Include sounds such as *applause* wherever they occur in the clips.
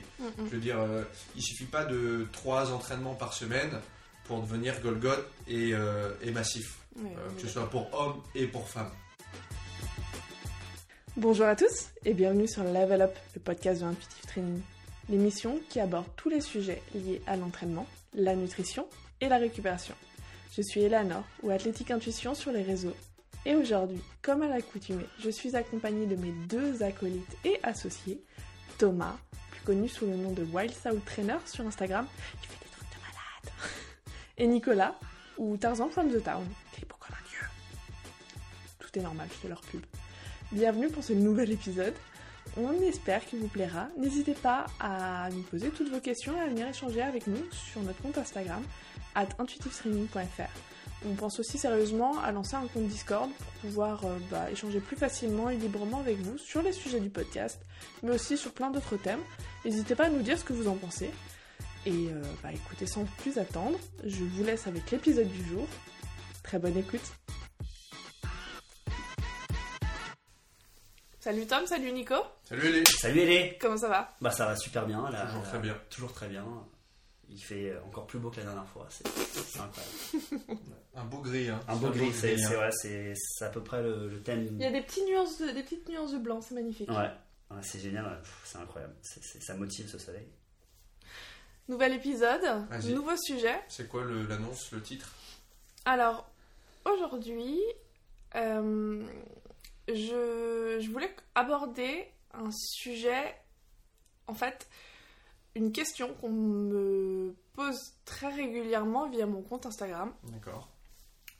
compliqué. Je veux dire, euh, il suffit pas de trois entraînements par semaine pour devenir Golgoth et, euh, et massif, euh, que ce soit pour hommes et pour femmes. Bonjour à tous et bienvenue sur Level Up, le podcast de Intuitive Training. L'émission qui aborde tous les sujets liés à l'entraînement, la nutrition et la récupération. Je suis Eleanor ou Athlétique Intuition sur les réseaux. Et aujourd'hui, comme à l'accoutumée, je suis accompagnée de mes deux acolytes et associés, Thomas, connu sous le nom de Wild South Trainer sur Instagram, qui fait des trucs de malade, *laughs* et Nicolas, ou Tarzan from the Town, qui est comme. Tout est normal, je fais leur pub. Bienvenue pour ce nouvel épisode. On espère qu'il vous plaira. N'hésitez pas à nous poser toutes vos questions et à venir échanger avec nous sur notre compte Instagram, at intuitivetraining.fr. On pense aussi sérieusement à lancer un compte Discord pour pouvoir euh, bah, échanger plus facilement et librement avec vous sur les sujets du podcast, mais aussi sur plein d'autres thèmes. N'hésitez pas à nous dire ce que vous en pensez. Et euh, bah, écoutez, sans plus attendre, je vous laisse avec l'épisode du jour. Très bonne écoute. Salut Tom, salut Nico, Salut Ellie Salut Elé comment ça va? Bah ça va super bien là. Toujours là, très bien. Toujours très bien. Il fait encore plus beau que la dernière fois. C'est incroyable. *laughs* Un beau gris, hein. Un beau gris, c'est hein. c'est vrai, c'est c'est à peu près le, le thème. Il y a des, petits nuances de- des petites nuances de blanc, c'est magnifique. Ouais, Ouais, c'est génial, ouais. C'est incroyable. Ça motive ce soleil. Nouvel épisode, nouveau sujet. C'est quoi le- l'annonce, le titre? Alors, aujourd'hui, euh, je, je voulais aborder un sujet, en fait, une question qu'on me pose très régulièrement via mon compte Instagram, D'accord.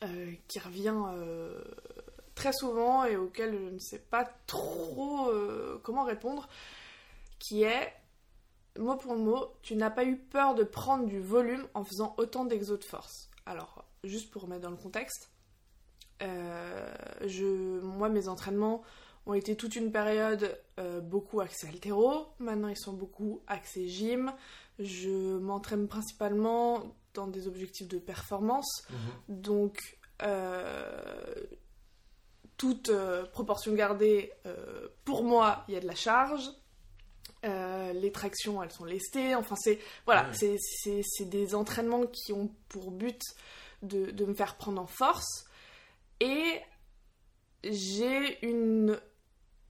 euh, qui revient euh, très souvent et auquel je ne sais pas trop euh, comment répondre, qui est, mot pour mot, tu n'as pas eu peur de prendre du volume en faisant autant d'exos de force. Alors, juste pour remettre dans le contexte, je, moi, mes entraînements ont été toute une période euh, beaucoup axés altéro. Maintenant, ils sont beaucoup axés gym. Je m'entraîne principalement dans des objectifs de performance. Mhm. Donc, euh, toute euh, proportion gardée, pour moi, il y a de la charge. Les tractions, elles sont lestées. Enfin, c'est voilà, c'est des entraînements qui ont pour but de, de me faire prendre en force. Et j'ai une,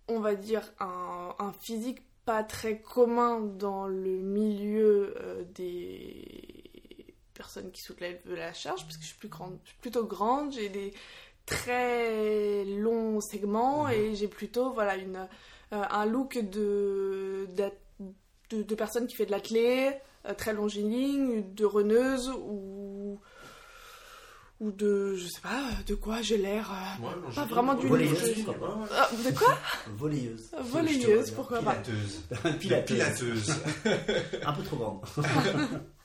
on va dire, un, un physique pas très commun dans le milieu euh, des personnes qui soulèvent la charge, parce que je suis, plus grande, je suis plutôt grande, j'ai des très longs segments Mhm. et j'ai plutôt voilà, une, euh, un look de, de, de personne qui fait de l'athlé, euh, très longiligne, de runneuse ou ou de je sais pas de quoi j'ai l'air euh, Ouais, Pas vraiment ouais, du ouais, livre. ouais, ouais, ouais. ah, de quoi *laughs* Je te pourquoi pas Pilateuse. *laughs* Pilateuse. Pilateuse. *laughs* Un peu trop grande.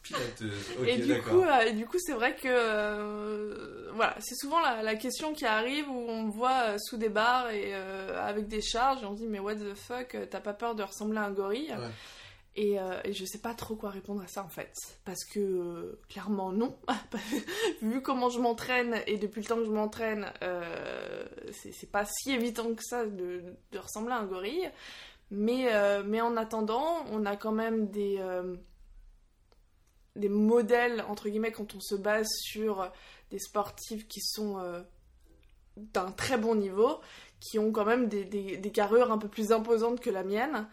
Pilateuse. Ok, et du coup, euh, et du coup, c'est vrai que euh, voilà, c'est souvent la, la question qui arrive où on me voit euh, sous des barres et euh, avec des charges et on se dit mais what the fuck, euh, t'as pas peur de ressembler à un gorille? Ouais. Et, euh, et je sais pas trop quoi répondre à ça en fait, parce que euh, clairement non, *laughs* vu comment je m'entraîne et depuis le temps que je m'entraîne, euh, c'est pas si évident que ça de, ressembler à un gorille. Mais, euh, mais en attendant, on a quand même des, euh, des modèles, entre guillemets, quand on se base sur des sportifs qui sont d'un très bon niveau, qui ont quand même des, des, des carrures un peu plus imposantes que la mienne.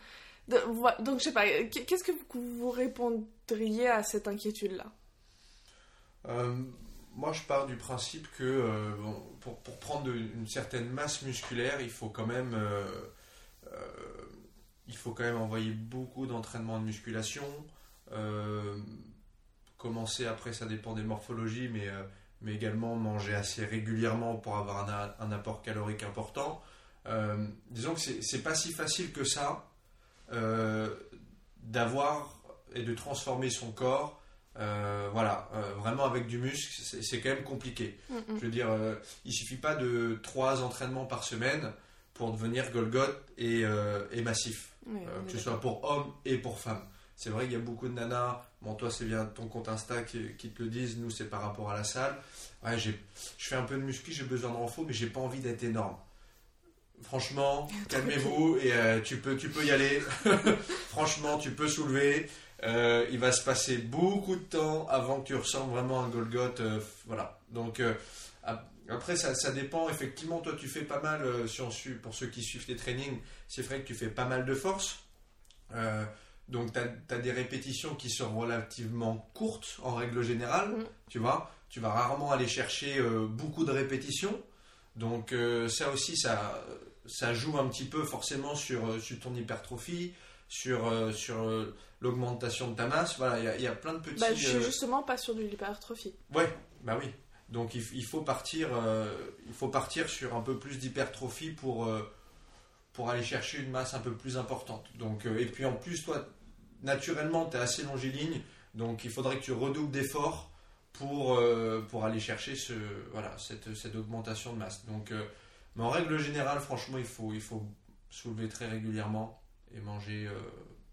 Donc, je sais pas, qu'est-ce que vous répondriez à cette inquiétude-là? Euh, moi, je pars du principe que euh, pour, pour prendre une certaine masse musculaire, il faut quand même, euh, il faut quand même envoyer beaucoup d'entraînement de musculation. Commencer après, ça dépend des morphologies, mais, mais également manger assez régulièrement pour avoir un, un apport calorique important. Disons que c'est pas si facile que ça d'avoir et de transformer son corps euh, voilà, euh, vraiment avec du muscle, c'est quand même compliqué. Je veux dire, euh, il suffit pas de trois entraînements par semaine pour devenir Golgoth et, euh, et massif, euh, que ce soit pour hommes et pour femmes. C'est vrai qu'il y a beaucoup de nanas, bon toi c'est bien ton compte Insta qui, qui te le disent, nous c'est par rapport à la salle. Ouais, j'ai- je fais un peu de muscu, j'ai besoin de renfort, mais j'ai pas envie d'être énorme. Franchement, *laughs* calmez-vous et euh, tu, peux, tu peux y aller. *laughs* franchement, tu peux soulever. Euh, il va se passer beaucoup de temps avant que tu ressembles vraiment à un Golgoth. euh, voilà. Donc, ap- après, ça, ça dépend. Effectivement, toi, tu fais pas mal, si on suit- pour ceux qui suivent tes trainings, c'est vrai que tu fais pas mal de force. Donc, tu as, des répétitions qui sont relativement courtes en règle générale. Mm. Tu vois, tu vas rarement aller chercher beaucoup de répétitions. Donc, euh, ça aussi, ça, ça joue un petit peu forcément sur, euh, sur ton hypertrophie, sur, euh, sur l'augmentation de ta masse. Voilà, il y a- il y, a plein de petits. Bah, je suis justement pas sur de l'hypertrophie. Ouais, bah oui. Donc il, faut partir, euh, il faut partir sur un peu plus d'hypertrophie pour, euh, pour aller chercher une masse un peu plus importante. Donc, et puis en plus, toi, naturellement, tu es assez longiligne, donc il faudrait que tu redoubles d'efforts pour, euh, pour aller chercher ce, voilà, cette, cette augmentation de masse. Donc, euh, mais en règle générale, franchement, il faut, il faut soulever très régulièrement et manger euh,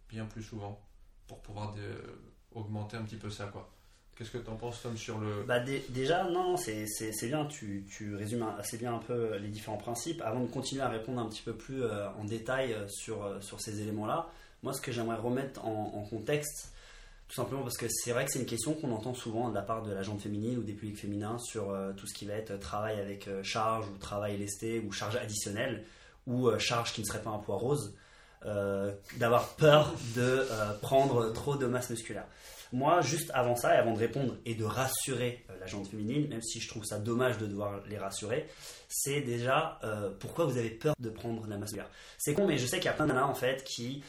bien plus souvent pour pouvoir augmenter un petit peu ça. Qu'est-ce que tu en penses, Tom, sur le... Bah, dé- déjà, non, c'est bien, tu, tu résumes assez bien un peu les différents principes. Avant de continuer à répondre un petit peu plus en détail sur, sur ces éléments-là, moi, ce que j'aimerais remettre en contexte, tout simplement parce que c'est vrai que c'est une question qu'on entend souvent de la part de la gente féminine ou des publics féminins sur euh, tout ce qui va être travail avec euh, charge ou travail lesté ou charge additionnelle ou euh, charge qui ne serait pas un poids rose, d'avoir peur de prendre trop de masse musculaire. Moi, juste avant ça, et avant de répondre et de rassurer la gente féminine, même si je trouve ça dommage de devoir les rassurer, c'est déjà pourquoi vous avez peur de prendre la masse musculaire? C'est con, mais je sais qu'il y a plein de en fait qui,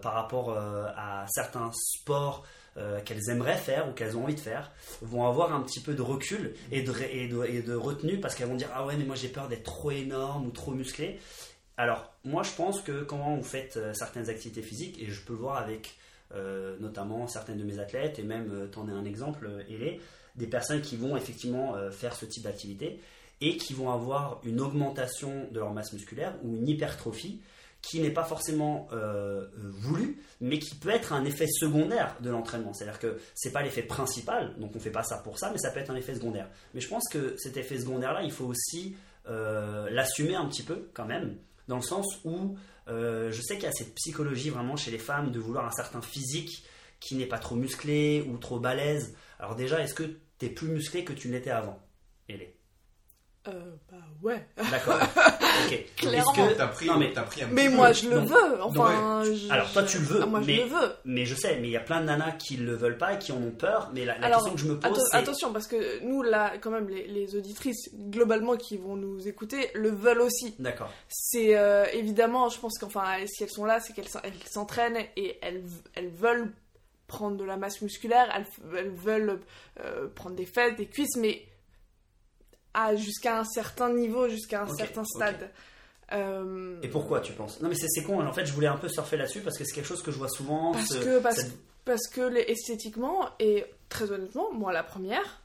par rapport à certains sports euh, qu'elles aimeraient faire ou qu'elles ont envie de faire, vont avoir un petit peu de recul et de, et de, et de retenue parce qu'elles vont dire Ah ouais, mais moi j'ai peur d'être trop énorme ou trop musclé. Alors, moi je pense que quand vous faites euh, certaines activités physiques, et je peux voir avec euh, notamment certaines de mes athlètes, et même, t'en es un exemple, Hélé, des personnes qui vont effectivement faire ce type d'activité et qui vont avoir une augmentation de leur masse musculaire ou une hypertrophie qui n'est pas forcément euh, euh, voulue, mais qui peut être un effet secondaire de l'entraînement. C'est-à-dire que c'est pas l'effet principal, donc on fait pas ça pour ça, mais ça peut être un effet secondaire. Mais je pense que cet effet secondaire-là, il faut aussi euh, l'assumer un petit peu quand même, dans le sens où je sais qu'il y a cette psychologie vraiment chez les femmes de vouloir un certain physique qui n'est pas trop musclé ou trop balèze. Alors déjà, est-ce que tu es plus musclé que tu l'étais avant Hélé Euh, bah ouais. D'accord. *laughs* ok. Clairement. Que- T'as pris, Non, mais- t'as pris un Mais moi, peu. je le donc- veux. Enfin, je- Alors, toi, tu le veux, Ah, moi, mais- je le veux. Mais je sais, mais il y a plein de nanas qui le veulent pas et qui en ont peur. Mais la, la Alors, question que je me pose, Atten- attention, parce que nous, là, quand même, les, les auditrices, globalement, qui vont nous écouter, le veulent aussi. d'accord. C'est euh, évidemment, je pense qu'enfin, si elles sont là, c'est qu'elles s'en- elles s'entraînent et elles, elles veulent prendre de la masse musculaire, elles, elles veulent euh, prendre des fesses, des cuisses, mais à jusqu'à un certain niveau, jusqu'à un certain stade. Euh, Et pourquoi tu penses? Non, mais c'est con. En fait, je voulais un peu surfer là-dessus parce que c'est quelque chose que je vois souvent. Parce ce- que- parce- cette- Parce que les- esthétiquement, et très honnêtement, moi la première,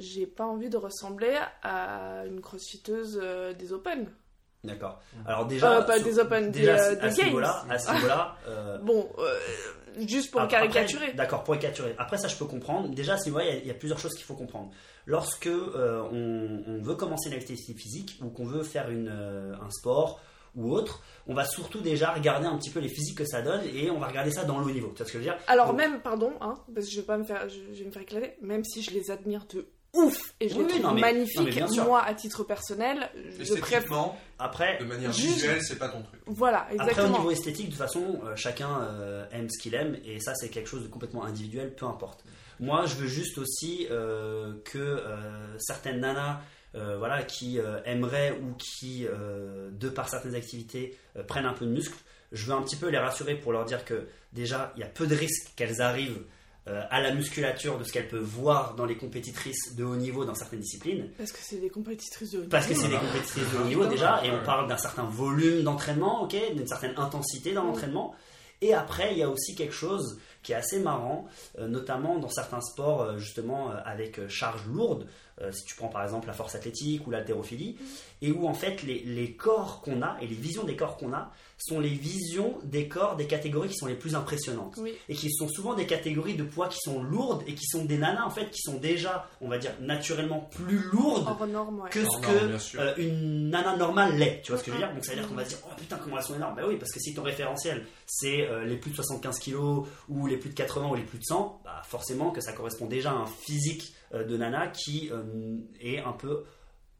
j'ai pas envie de ressembler à une crossfiteuse euh, des Open. D'accord. Alors déjà, Euh, pas des Open, déjà des, euh, à des ce niveau-là, à ce niveau-là, *laughs* euh, Bon, juste pour Après- caricaturer. D'accord, pour caricaturer. Après, ça, je peux comprendre. Déjà, à ce niveau-là, il y a- il y, a plusieurs choses qu'il faut comprendre. Lorsque euh, on, on veut commencer une activité physique ou qu'on veut faire une, euh, un sport ou autre, on va surtout déjà regarder un petit peu les physiques que ça donne et on va regarder ça dans le haut niveau. Tu vois ce que je veux dire? Alors Donc- même, pardon, hein, parce que je vais pas me faire, je, je vais me faire éclater, même si je les admire de ouf et je Oui, les trouve non, mais- magnifiques, non, mais moi à titre personnel, je préfère. Après, de manière Juste- visuelle, c'est pas ton truc. Voilà, Après, au exactement. niveau esthétique, de toute façon, euh, chacun euh, aime ce qu'il aime, et ça, c'est quelque chose de complètement individuel, peu importe. Moi, je veux juste aussi euh, que euh, certaines nanas, euh, voilà, qui euh, aimeraient ou qui, euh, de par certaines activités, euh, prennent un peu de muscle, je veux un petit peu les rassurer pour leur dire que déjà, il y a peu de risques qu'elles arrivent euh, à la musculature de ce qu'elles peuvent voir dans les compétitrices de haut niveau dans certaines disciplines. Parce que c'est des compétitrices de haut Parce que niveau. c'est des compétitrices de haut niveau déjà, et on parle d'un certain volume d'entraînement, ok, d'une certaine intensité dans l'entraînement. Et après, il y a aussi quelque chose qui est assez marrant, euh, notamment dans certains sports, euh, justement, euh, avec charge lourde. Euh, si tu prends par exemple la force athlétique ou l'haltérophilie, et où en fait les, les corps qu'on a et les visions des corps qu'on a sont les visions des corps des catégories qui sont les plus impressionnantes Oui. et qui sont souvent des catégories de poids qui sont lourdes et qui sont des nanas en fait qui sont déjà on va dire naturellement plus lourdes Hors norme, ouais. que ce que euh, une nana normale l'est. Tu vois ce que je veux dire? Donc ça veut dire qu'on va se dire oh putain comment elles sont énormes. Bah oui parce que si ton référentiel c'est euh, les plus de 75 kilos ou les plus de 80 ou les plus de 100, bah forcément que ça correspond déjà à un physique de nana qui euh, est un peu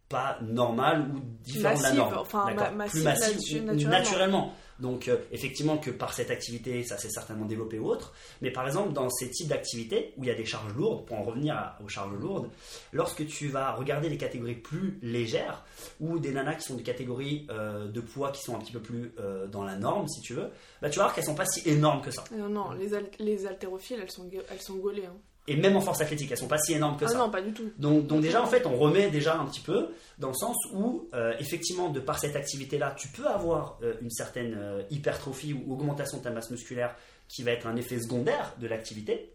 pas normal ou différent de la norme. enfin, ma- plus massive ou naturellement. naturellement. Donc euh, effectivement que par cette activité ça s'est certainement développé ou autre, mais par exemple dans ces types d'activités où il y a des charges lourdes, pour en revenir à- aux charges lourdes, lorsque tu vas regarder les catégories plus légères ou des nanas qui sont des catégories euh, de poids qui sont un petit peu plus euh, dans la norme si tu veux, bah, tu vas voir qu'elles sont pas si énormes que ça. Non, non, les, al- les haltérophiles, elles sont, elles sont gaulées. hein. Et même en force athlétique, elles sont pas si énormes que Ah ça. non, pas du tout. Donc, donc déjà, en fait, on remet déjà un petit peu dans le sens où, euh, effectivement, de par cette activité-là, tu peux avoir euh, une certaine euh, hypertrophie ou augmentation de ta masse musculaire qui va être un effet secondaire de l'activité,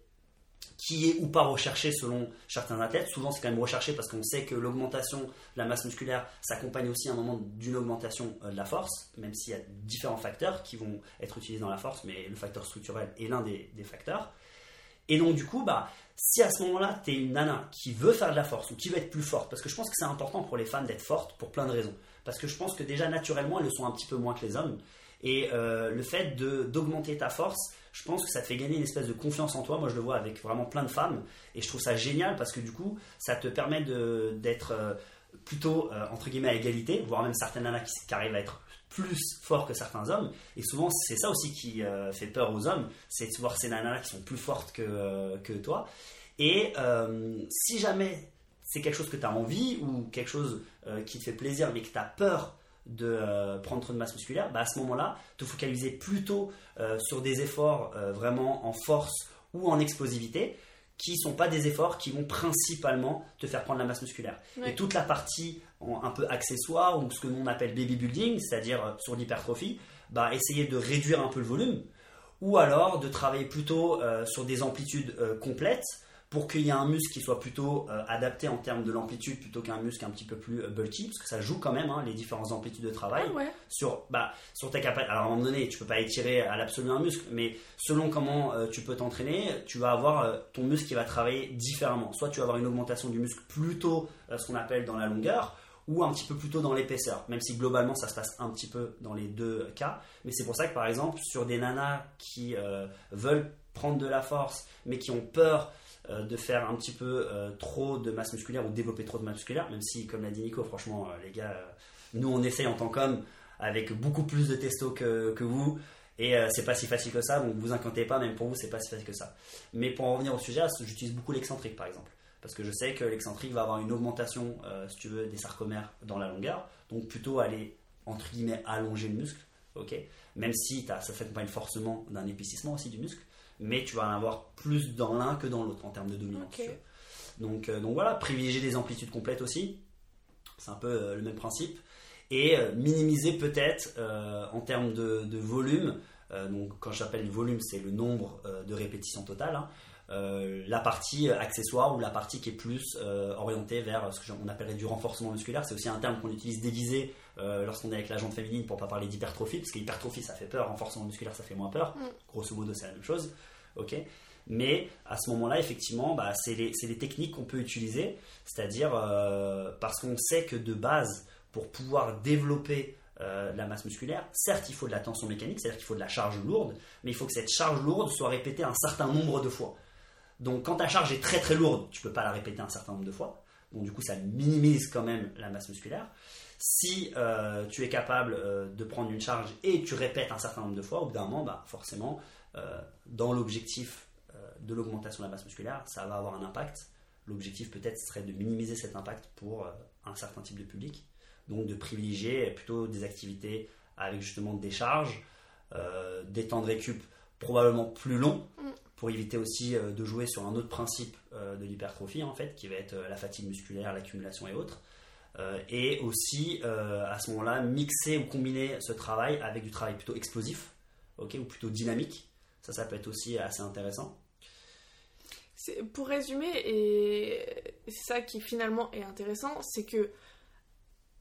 qui est ou pas recherché selon certains athlètes. Souvent, c'est quand même recherché parce qu'on sait que l'augmentation de la masse musculaire s'accompagne aussi à un moment d'une augmentation de la force, même s'il y a différents facteurs qui vont être utilisés dans la force, mais le facteur structurel est l'un des, des facteurs. Et donc, du coup, bah, si à ce moment-là, tu es une nana qui veut faire de la force ou qui veut être plus forte, parce que je pense que c'est important pour les femmes d'être fortes pour plein de raisons. Parce que je pense que déjà, naturellement, elles le sont un petit peu moins que les hommes. Et euh, le fait d'augmenter ta force, je pense que ça te fait gagner une espèce de confiance en toi. Moi, je le vois avec vraiment plein de femmes. Et je trouve ça génial parce que du coup, ça te permet d'être euh, plutôt, euh, entre guillemets, à égalité, voire même certaines nanas qui arrivent à être plus forts que certains hommes. Et souvent, c'est ça aussi qui euh, fait peur aux hommes, c'est de voir ces nanas qui sont plus fortes que, euh, que toi. Et euh, si jamais c'est quelque chose que tu as envie ou quelque chose qui te fait plaisir mais que tu as peur de prendre trop de masse musculaire, bah à ce moment-là, te focaliser plutôt sur des efforts vraiment en force ou en explosivité qui ne sont pas des efforts qui vont principalement te faire prendre la masse musculaire. Ouais. Et toute la partie en- un peu accessoire ou ce que l'on appelle baby building, c'est-à-dire euh, sur l'hypertrophie, bah, essayer de réduire un peu le volume ou alors de travailler plutôt euh, sur des amplitudes euh, complètes pour qu'il y ait un muscle qui soit plutôt euh, adapté en termes de l'amplitude plutôt qu'un muscle un petit peu plus euh, bulky, parce que ça joue quand même hein, les différentes amplitudes de travail Ah ouais. sur, bah, sur ta capacité. Alors à un moment donné, tu peux pas étirer à l'absolu un muscle, mais selon comment euh, tu peux t'entraîner, tu vas avoir ton muscle qui va travailler différemment. Soit tu vas avoir une augmentation du muscle plutôt ce qu'on appelle dans la longueur, ou un petit peu plutôt dans l'épaisseur, même si globalement ça se passe un petit peu dans les deux cas. Mais c'est pour ça que par exemple, sur des nanas qui veulent prendre de la force, mais qui ont peur euh, de faire un petit peu euh, trop de masse musculaire ou développer trop de masse musculaire, même si, comme l'a dit Nico, franchement, euh, les gars, nous on essaye en tant qu'hommes avec beaucoup plus de testo que, que vous. Et c'est pas si facile que ça, donc vous inquiétez pas, même pour vous, c'est pas si facile que ça. Mais pour en revenir au sujet, j'utilise beaucoup l'excentrique par exemple. Parce que je sais que l'excentrique va avoir une augmentation, si tu veux, des sarcomères dans la longueur. Donc plutôt aller, entre guillemets, allonger le muscle. ok? Même si t'as- ça s'accompagne forcément d'un épaississement aussi du muscle. Mais tu vas en avoir plus dans l'un que dans l'autre en termes de dominance. Donc, euh, donc voilà, privilégier des amplitudes complètes aussi. C'est un peu euh, le même principe. Et euh, minimiser peut-être euh, en termes de, de volume. euh, donc quand j'appelle le volume, c'est le nombre euh, de répétitions totales. hein, euh, la partie accessoire ou la partie qui est plus euh, orientée vers ce qu'on appellerait du renforcement musculaire. C'est aussi un terme qu'on utilise déguisé euh, lorsqu'on est avec la jante féminine pour pas parler d'hypertrophie, parce qu'hypertrophie ça fait peur, renforcement musculaire ça fait moins peur. Mm. Grosso modo, c'est la même chose. ok mais à ce moment-là, effectivement, bah, c'est les, techniques qu'on peut utiliser, c'est-à-dire parce qu'on sait que de base, pour pouvoir développer euh, la masse musculaire, certes, il faut de la tension mécanique, c'est-à-dire qu'il faut de la charge lourde, mais il faut que cette charge lourde soit répétée un certain nombre de fois. Donc, quand ta charge est très très lourde, tu peux pas la répéter un certain nombre de fois. Donc, du coup, ça minimise quand même la masse musculaire. Si euh, tu es capable euh, de prendre une charge et tu répètes un certain nombre de fois, au bout d'un moment, bah, forcément, euh, dans l'objectif de l'augmentation de la masse musculaire, ça va avoir un impact. L'objectif peut-être serait de minimiser cet impact pour un certain type de public. Donc de privilégier plutôt des activités avec justement des charges, des temps de récup probablement plus longs, Mm. Pour éviter aussi euh, de jouer sur un autre principe euh, de l'hypertrophie en fait, qui va être euh, la fatigue musculaire, l'accumulation et autres. Et aussi à ce moment-là mixer ou combiner ce travail avec du travail plutôt explosif, ok, ou plutôt dynamique. Ça, ça peut être aussi assez intéressant. pour résumer, et c'est ça qui finalement est intéressant, c'est que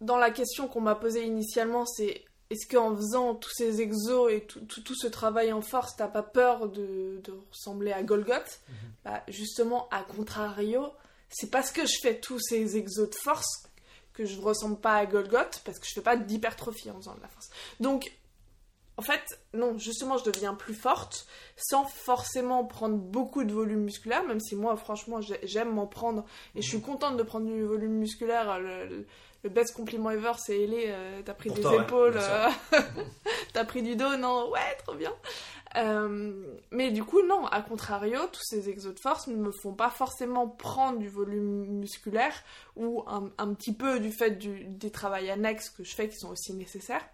dans la question qu'on m'a posée initialement, c'est est-ce qu'en faisant tous ces exos et tout, tout- tout ce travail en force, t'as pas peur de, de ressembler à Golgoth Bah, Justement, à contrario, c'est parce que je fais tous ces exos de force que je ressemble pas à Golgoth, parce que je fais pas d'hypertrophie en faisant de la force. Donc, en fait, non, justement, je deviens plus forte sans forcément prendre beaucoup de volume musculaire, même si moi, franchement, j'ai- j'aime m'en prendre et je suis contente de prendre du volume musculaire. Le, le- best compliment ever, c'est Elé, euh, t'as pris Pour des toi, épaules, euh, *laughs* t'as pris du dos, non, ouais, trop bien. Euh, mais du coup, non, à contrario, tous ces exos de force ne me font pas forcément prendre du volume musculaire ou un, un petit peu du fait du- des travails annexes que je fais qui sont aussi nécessaires.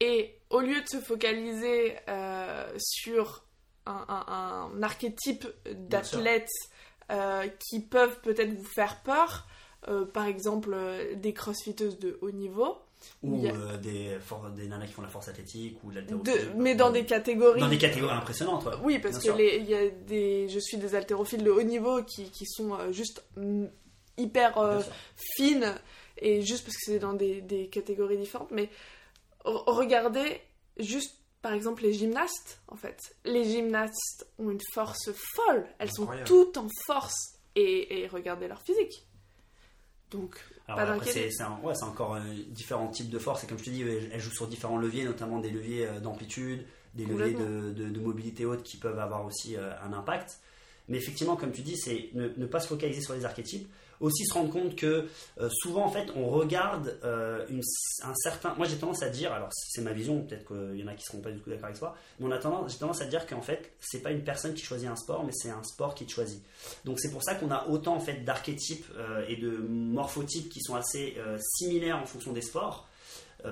Et au lieu de se focaliser euh, sur un, un- un archétype d'athlètes euh, qui peuvent peut-être vous faire peur, euh, par exemple euh, des crossfiteuses de haut niveau, Ou a- euh, des, for- des nanas qui font la force athlétique ou de l'haltérophilie. mais dans des catégories. Dans des catégories impressionnantes, ouais. Oui, parce Bien que les, y a des, je suis des haltérophiles de haut niveau qui, qui sont juste hyper fines et juste parce que c'est dans des, des catégories différentes. Mais re- regardez juste par exemple les gymnastes en fait. Les gymnastes ont une force folle. Elles Incroyable. sont toutes en force et, et regardez leur physique. Donc Alors Pas après, c'est c'est un- ouais, c'est encore euh, différents types de force. Et comme je te dis, elle elle joue sur différents leviers, notamment des leviers euh, d'amplitude, des leviers de, de- de mobilité haute qui peuvent avoir aussi euh, un impact. Mais effectivement, comme tu dis, c'est ne, ne pas se focaliser sur les archétypes. Aussi se rendre compte que euh, souvent, en fait, on regarde euh, un certain. Moi, j'ai tendance à dire, alors c'est ma vision, peut-être qu'il y en a qui seront pas du tout d'accord avec toi, mais j'ai tendance à dire qu'en fait, c'est pas une personne qui choisit un sport, mais c'est un sport qui te choisit. Donc c'est pour ça qu'on a autant en fait d'archétypes euh, et de morphotypes qui sont assez similaires en fonction des sports.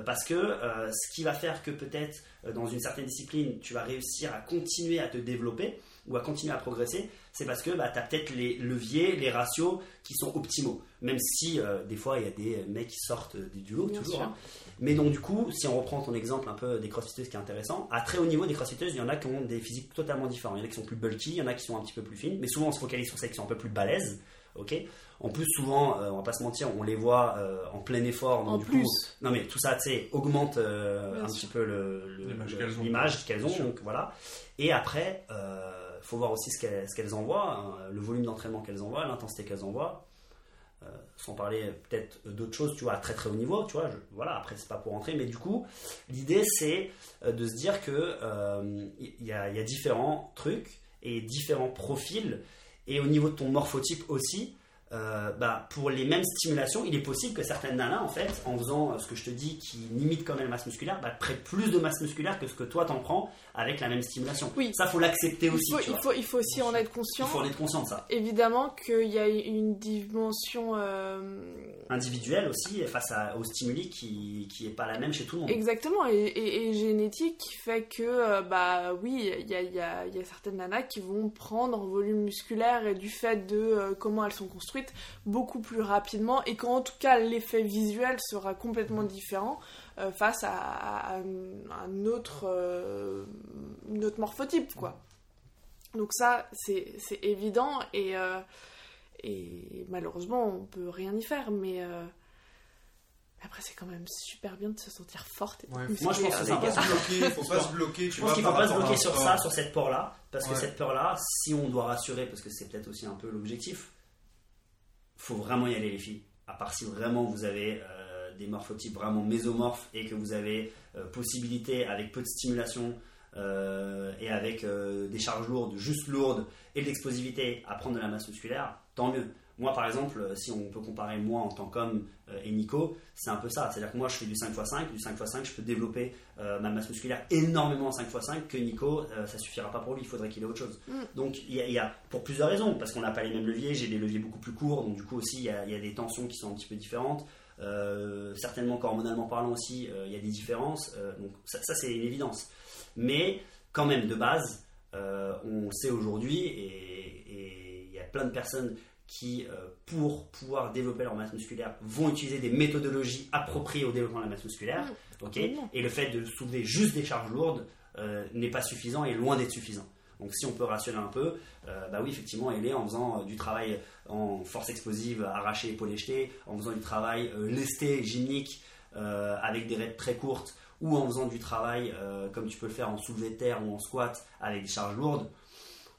Parce que ce qui va faire que peut-être dans une certaine discipline tu vas réussir à continuer à te développer ou à continuer à progresser, c'est parce que bah, tu as peut-être les leviers, les ratios qui sont optimaux. Même si euh, des fois il y a des mecs qui sortent du du lot, Bien toujours. hein. Mais donc du coup, si on reprend ton exemple un peu des crossfiteuses qui est intéressant, à très haut niveau des crossfiteuses, il y en a qui ont des physiques totalement différents. Il y en a qui sont plus bulky, il y en a qui sont un petit peu plus fines, mais souvent on se focalise sur celles qui sont un peu plus balèzes. ok? En plus, souvent, euh, on va pas se mentir, on les voit euh, en plein effort. donc en du plus, coup, non mais tout ça, tu sais, augmente euh, un sûr. petit peu L'image le- qu'elles ont. ont. Donc voilà. Et après, euh, faut voir aussi ce qu'elles envoient, hein, le volume d'entraînement qu'elles envoient, l'intensité qu'elles envoient. Euh, sans parler peut-être d'autres choses, tu vois, à très très haut niveau, tu vois. voilà, après c'est pas pour rentrer, mais du coup, l'idée c'est euh, de se dire que euh, il y a différents trucs et différents profils, et au niveau de ton morphotype aussi. Euh, bah, pour les mêmes stimulations, il est possible que certaines nanas, en fait, en faisant euh, ce que je te dis, qui limite quand même la masse musculaire, bah, prennent plus de masse musculaire que ce que toi t'en prends avec la même stimulation. Oui. Ça, faut l'accepter il aussi. faut, tu il, vois. faut, il faut aussi en être Il conscient. faut en être conscient de ça. Évidemment qu'il y a une dimension euh, Individuel aussi, face à, aux stimuli qui qui est pas la même chez tout le monde. Exactement, et, et- et génétique qui fait que, bah oui, il y a, il y a- il y a certaines nanas qui vont prendre en volume musculaire et du fait de comment elles sont construites beaucoup plus rapidement et qu'en tout cas l'effet visuel sera complètement différent euh, face à, à- à un autre, euh, une autre morphotype, quoi. Donc ça, c'est c'est évident et, euh, et malheureusement, on peut rien y faire, mais... euh, après, c'est quand même super bien de se sentir forte. Et Ouais, moi, je pense c'est les Faut pas se bloquer, faut pas se bloquer. Tu Je pense vois, qu'il ne faut pas se bloquer sur ça, sur cette peur-là, parce que cette peur-là, si on doit rassurer, parce que c'est peut-être aussi un peu l'objectif, faut vraiment y aller les filles. À part si vraiment vous avez euh, des morphotypes vraiment mésomorphes et que vous avez euh, possibilité avec peu de stimulation euh, et avec des charges lourdes, juste lourdes et de l'explosivité à prendre de la masse musculaire, tant mieux. Moi, par exemple, euh, si on peut comparer moi en tant qu'homme euh, et Nico, c'est un peu ça. C'est-à-dire que moi, je fais du 5x5. Du 5x5, je peux développer euh, ma masse musculaire énormément en 5x5 que Nico, euh, ça suffira pas pour lui. Il faudrait qu'il ait autre chose. Mm. Donc, il y, a- il y a, pour plusieurs raisons, parce qu'on n'a pas les mêmes leviers. J'ai des leviers beaucoup plus courts, donc du coup aussi, il y a, il y a des tensions qui sont un petit peu différentes. Euh, certainement qu'hormonalement parlant aussi, il y a des différences. Donc, ça, ça, c'est une évidence. Mais quand même, de base, on sait aujourd'hui, et il y a plein de personnes qui, euh, pour pouvoir développer leur masse musculaire, vont utiliser des méthodologies appropriées au développement de la masse musculaire. absolument. et le fait de soulever juste des charges lourdes euh, n'est pas suffisant et loin d'être suffisant. Donc si on peut rationner un peu, euh, bah oui, effectivement, elle est en faisant euh, du travail en force explosive, arraché, épaulé, jeté, en faisant du travail euh, lesté, gymnique, euh, avec des raids très courtes, ou en faisant du travail euh, comme tu peux le faire en soulevé de terre ou en squat avec des charges lourdes.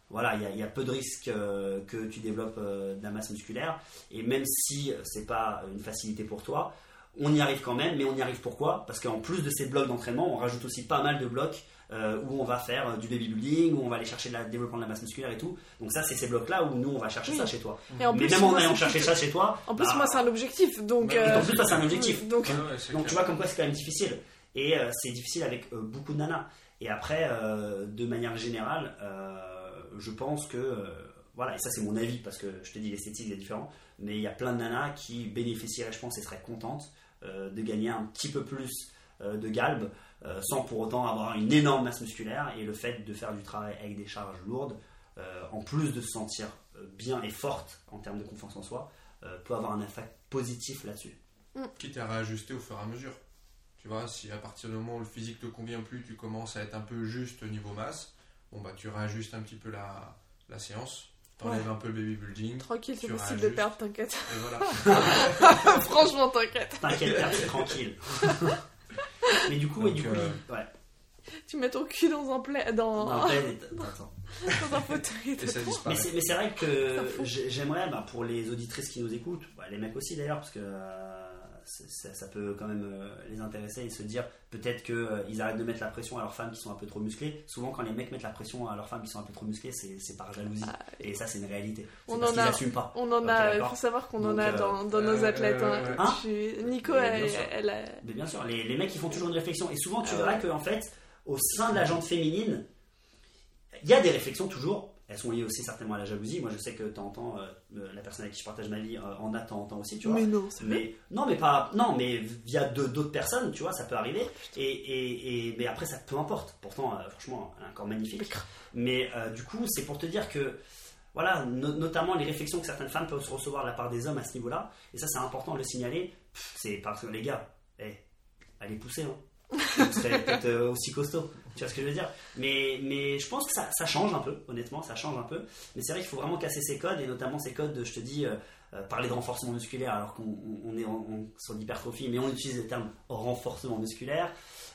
Voilà, il y a- il y, a peu de risques euh, que tu développes euh, de la masse musculaire. Et même si euh, c'est pas une facilité pour toi, on y arrive quand même. Mais on y arrive pourquoi? Parce qu'en plus de ces blocs d'entraînement, on rajoute aussi pas mal de blocs euh, où on va faire du baby building, où on va aller chercher le développement de la masse musculaire et tout. Donc ça, c'est ces blocs-là où nous, on va chercher Oui. ça chez toi. Et en mais plus, même en allant chercher ça chez toi, En plus, bah, moi, c'est un objectif, donc. Et en plus, toi, c'est un objectif. *laughs* Donc, ouais, donc tu vois comme quoi c'est quand même difficile. Et euh, c'est difficile avec euh, beaucoup de nanas. Et après, euh, de manière générale, euh, je pense que, euh, voilà, et ça c'est mon avis, parce que je te dis l'esthétique est différent, mais il y a plein de nanas qui bénéficieraient, je pense, et seraient contentes euh, de gagner un petit peu plus euh, de galbe, euh, sans pour autant avoir une énorme masse musculaire. Et le fait de faire du travail avec des charges lourdes, euh, en plus de se sentir bien et forte en termes de confiance en soi, euh, peut avoir un impact positif là-dessus. Quitte à réajuster au fur et à mesure. Tu vois, si à partir du moment où le physique te convient plus, tu commences à être un peu juste au niveau masse, bon bah tu réajustes un petit peu la, la séance, t'enlèves un peu le baby building, tranquille, c'est possible de perdre, t'inquiète. et voilà. *laughs* Franchement, t'inquiète. T'inquiète, Père, c'est tranquille. *laughs* Mais du coup, et du Donc, coup, euh, ouais. Tu mets ton cul dans un pla... dans, attends. dans un fauteuil. et ça Mais disparaît. c'est, mais c'est vrai que j'aimerais, bah, pour les auditrices qui nous écoutent, bah, les mecs aussi d'ailleurs, parce que euh, ça, ça peut quand même euh, les intéresser et se dire peut-être qu'ils arrêtent de mettre la pression à leurs femmes qui sont un peu trop musclées. Souvent, quand les mecs mettent la pression à leurs femmes qui sont un peu trop musclées, c'est, c'est par jalousie. Ah, Et ça, c'est une réalité. On parce en qu'ils a- n'assument pas. On en a, il d'accord. faut savoir qu'on en a euh, dans, dans nos euh, athlètes. hein. Hein Tu- Nico, Mais elle, bien sûr. elle a- Mais bien sûr, les, les mecs ils font toujours une réflexion. Et souvent tu Ah verras ouais. qu'en fait, au sein de la jante féminine, il y a des réflexions toujours. Elles sont liées aussi certainement à la jalousie. Moi je sais que de temps en temps, euh, la personne avec qui je partage ma vie euh, en a de temps en temps aussi, tu vois. Mais non, c'est vrai. Mais non, mais pas non, mais via d'autres personnes, tu vois, ça peut arriver. Et, et, et- mais après, ça peu importe. Pourtant, euh, franchement, a un corps magnifique. Mais euh, du coup, c'est pour te dire que voilà, no- notamment les réflexions que certaines femmes peuvent recevoir de la part des hommes à ce niveau-là. Et ça, c'est important de le signaler. C'est parce que les gars, eh, allez pousser, hein. *laughs* Vous serez peut-être euh, aussi costaud. Tu vois ce que je veux dire? Mais, mais je pense que ça, ça change un peu, honnêtement, ça change un peu. Mais c'est vrai qu'il faut vraiment casser ces codes, et notamment ces codes, de, je te dis, euh, euh, parler de renforcement musculaire alors qu'on on- on est en- on- sur l'hypertrophie, mais on utilise le terme renforcement musculaire.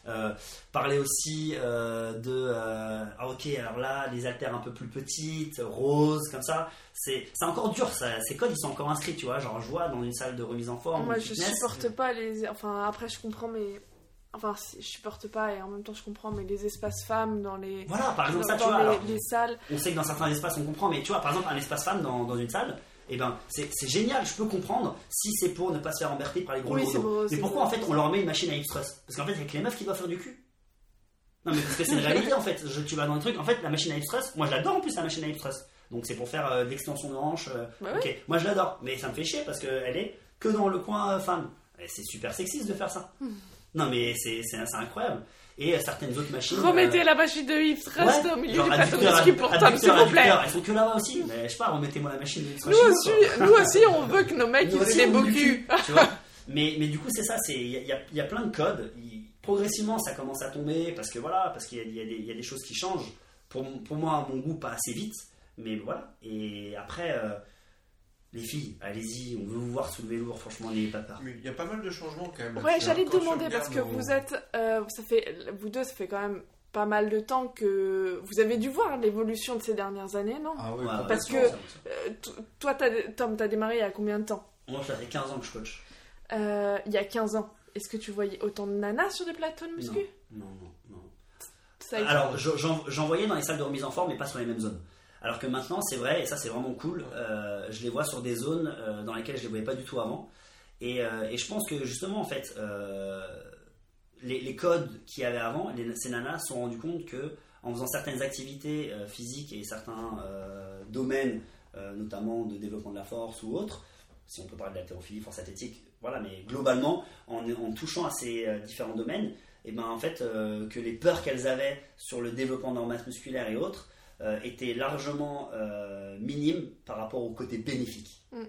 Euh, parler aussi euh, de ah, ok alors là les haltères un peu plus petites roses comme ça c'est c'est encore dur ça, ces codes ils sont encore inscrits tu vois genre je vois dans une salle de remise en forme Moi, je fitness, supporte pas les. Enfin, après, je comprends, mais. Enfin, je supporte pas et en même temps, je comprends, mais les espaces femmes dans les. voilà par exemple dans ça tu vois les, alors, les salles. on sait que dans certains espaces on comprend mais tu vois par exemple un espace femme dans, dans une salle et ben c'est génial je peux comprendre si c'est pour ne pas se faire emberter par les gros Oui, mais pourquoi en fait on leur met une machine à hip thrust? Parce qu'en fait il y a que les meufs qui doivent faire du cul. Non mais parce que c'est une *laughs* réalité en fait. Je- tu vas dans le truc en fait la machine à hip thrust moi j'adore en plus la machine à hip thrust. Donc c'est pour faire euh, de l'extension de hanche euh, Bah ok. Moi je l'adore mais ça me fait chier parce qu'elle est que dans le coin euh, femme. C'est super sexiste de faire ça. Hmm. Non mais c'est incroyable et euh, certaines autres machines Remettez euh, la machine de hip thrust Ouais, au milieu du plateau de ski pour Tom, s'il vous plaît. Elles sont que là-bas aussi. Mais je sais pas, remettez-moi la machine de Nous machine, aussi, nous aussi, on veut que nos mecs Nous ils aient des beaux veut du culs. tu vois. *laughs* Mais, mais du coup, c'est ça, c'est- il y, y y a plein de codes. Progressivement, ça commence à tomber parce que voilà, parce qu'il y, y a des choses qui changent. Pour, pour moi, à mon goût, pas assez vite. Mais voilà. Et après, euh, les filles, allez-y, on veut vous voir soulever lourd, franchement, n'ayez pas peur. Mais il y a pas mal de changements quand même. Ouais, j'allais te demander parce que vous êtes, euh, ça fait, vous deux, ça fait quand même pas mal de temps que vous avez dû voir l'évolution de ces dernières années, non? Ah ouais, Ouais, parce que-. Euh, Toi, t'as- Tom, t'as démarré il y a combien de temps? Moi, ça fait 15 ans que je coach. Euh, Il y a 15 ans. Est-ce que tu voyais autant de nanas sur des plateaux de muscu? Non, non, non. Été- Alors, je- j'en j'en voyais dans les salles de remise en forme, mais pas sur les mêmes zones. Alors que maintenant, c'est vrai, et ça c'est vraiment cool, euh, je les vois sur des zones euh, dans lesquelles je les voyais pas du tout avant. Et, euh, je pense que justement, en fait, les, codes qu'il y avait avant, ces nanas se sont rendus compte que en faisant certaines activités physiques et certains domaines, notamment de développement de la force ou autres, si on peut parler de l'haltérophilie, force athlétique, voilà, mais globalement, en, touchant à ces différents domaines, et ben en fait que les peurs qu'elles avaient sur le développement de leur masse musculaire et autres euh, étaient largement euh, minimes par rapport au côté bénéfique. Mm.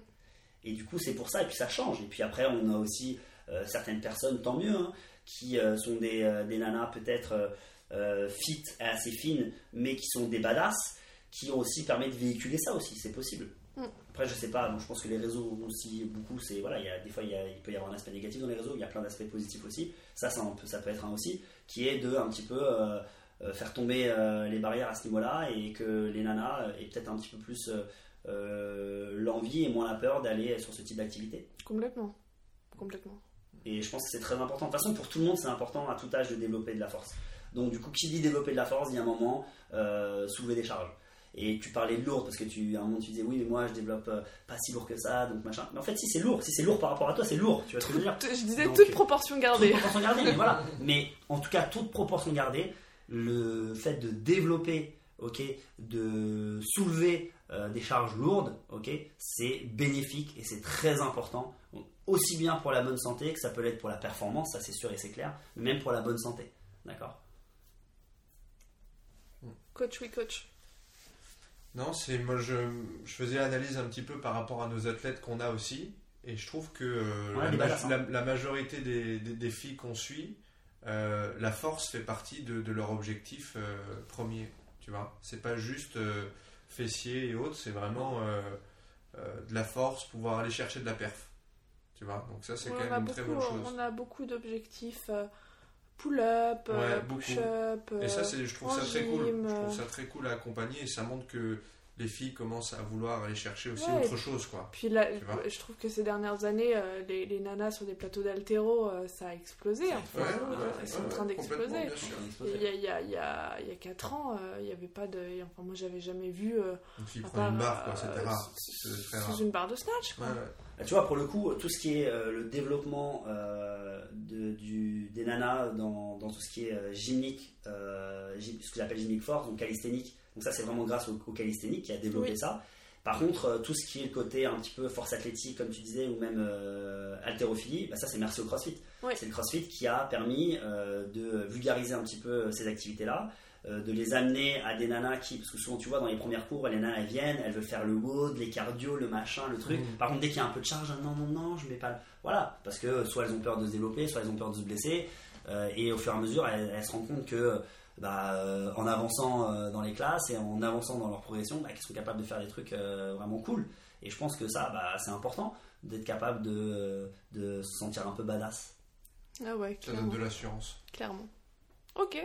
Et du coup c'est pour ça et puis ça change. Et puis après on a aussi euh, certaines personnes, tant mieux, hein, qui sont des, des nanas peut-être fit et assez fines, mais qui sont des badass, qui ont aussi permis de véhiculer ça aussi, c'est possible. Mm. Après, je sais pas, bon, je pense que les réseaux aussi, beaucoup, c'est voilà, il y a, des fois il, y a- il peut y avoir un aspect négatif dans les réseaux, il y a plein d'aspects positifs aussi. Ça, ça, un peu- ça peut être un aussi, qui est de un petit peu euh, faire tomber euh, les barrières à ce niveau-là et que les nanas euh, aient peut-être un petit peu plus euh, euh, l'envie et moins la peur d'aller sur ce type d'activité. Complètement. Complètement. Et je pense que c'est très important. De toute façon, pour tout le monde, c'est important à tout âge de développer de la force. Donc, du coup, qui dit développer de la force, dit à un moment euh, soulever des charges. Et tu parlais de lourd parce que tu, à un moment tu disais oui, mais moi je développe euh, pas si lourd que ça, donc machin. Mais en fait, si c'est lourd, si c'est lourd par rapport à toi, c'est lourd. Tu vois ce que je veux dire Je disais Donc, toute euh, proportion toute gardée. proportion gardée, mais voilà. Mais en tout cas, toute proportion gardée, le fait de développer, ok, de soulever euh, des charges lourdes, ok, c'est bénéfique et c'est très important. Donc, aussi bien pour la bonne santé que ça peut l'être pour la performance, ça c'est sûr et c'est clair, mais même pour la bonne santé. D'accord? Coach, oui, coach. Non, c'est moi je, je faisais l'analyse un petit peu par rapport à nos athlètes qu'on a aussi, et je trouve que euh, Ouais, la, les ma- badass, la- la majorité des, des- des filles qu'on suit, euh, la force fait partie de, de leur objectif euh, premier. Tu vois, c'est pas juste euh, fessier et autres, c'est vraiment de la force, pouvoir aller chercher de la perf. Tu vois, donc ça c'est Ouais, quand même une très bonne chose. on a beaucoup d'objectifs. Pull-up, Ouais, push-up. Et ça, je trouve ça très cool. Je trouve ça très cool à accompagner et ça montre que les filles commencent à vouloir aller chercher aussi Ouais, autre chose, quoi. Puis là, je trouve que ces dernières années, euh, les, les nanas sur des plateaux d'altéro, euh, ça a explosé. en fait. Ouais, Euh, Elles sont en train d'exploser. Il y a, il y, a, il y, a, y a 4 ans, euh, il n'y avait pas de. Enfin, moi, j'avais jamais vu. euh, Une fille à prend une barre, quoi, euh, c'était rare. sous- une barre de snatch. Quoi. Ouais, ouais. Bah, Tu vois, pour le coup, tout ce qui est euh, le développement euh, de- du, des nanas dans, dans tout ce qui est euh, gymnique, euh, gy- ce que j'appelle gymnique force, donc calisthénique. Donc ça, c'est vraiment grâce au, au calisthénique qui a développé Oui. ça. Par contre, euh, tout ce qui est le côté un petit peu force athlétique, comme tu disais, ou même euh, haltérophilie, bah, ça, c'est merci au CrossFit. Oui. C'est le CrossFit qui a permis euh, de vulgariser un petit peu ces activités-là. euh, de les amener à des nanas qui, parce que souvent tu vois dans les premières cours, les nanas elles viennent, elles veulent faire le WOD, les cardio, le machin, le truc. Mhm. Par contre, dès qu'il y a un peu de charge, non, non, non, je mets pas. le- Voilà, parce que soit elles ont peur de se développer, soit elles ont peur de se blesser, euh, et au fur et à mesure, elles, elles se rendent compte que bah, euh, en avançant euh, dans les classes et en avançant dans leur progression, bah, qu'elles sont capables de faire des trucs euh, vraiment cool. Et je pense que ça, bah, c'est important d'être capable de, de se sentir un peu badass. Ah ouais, Ça donne clairement. de l'assurance. clairement. Ok.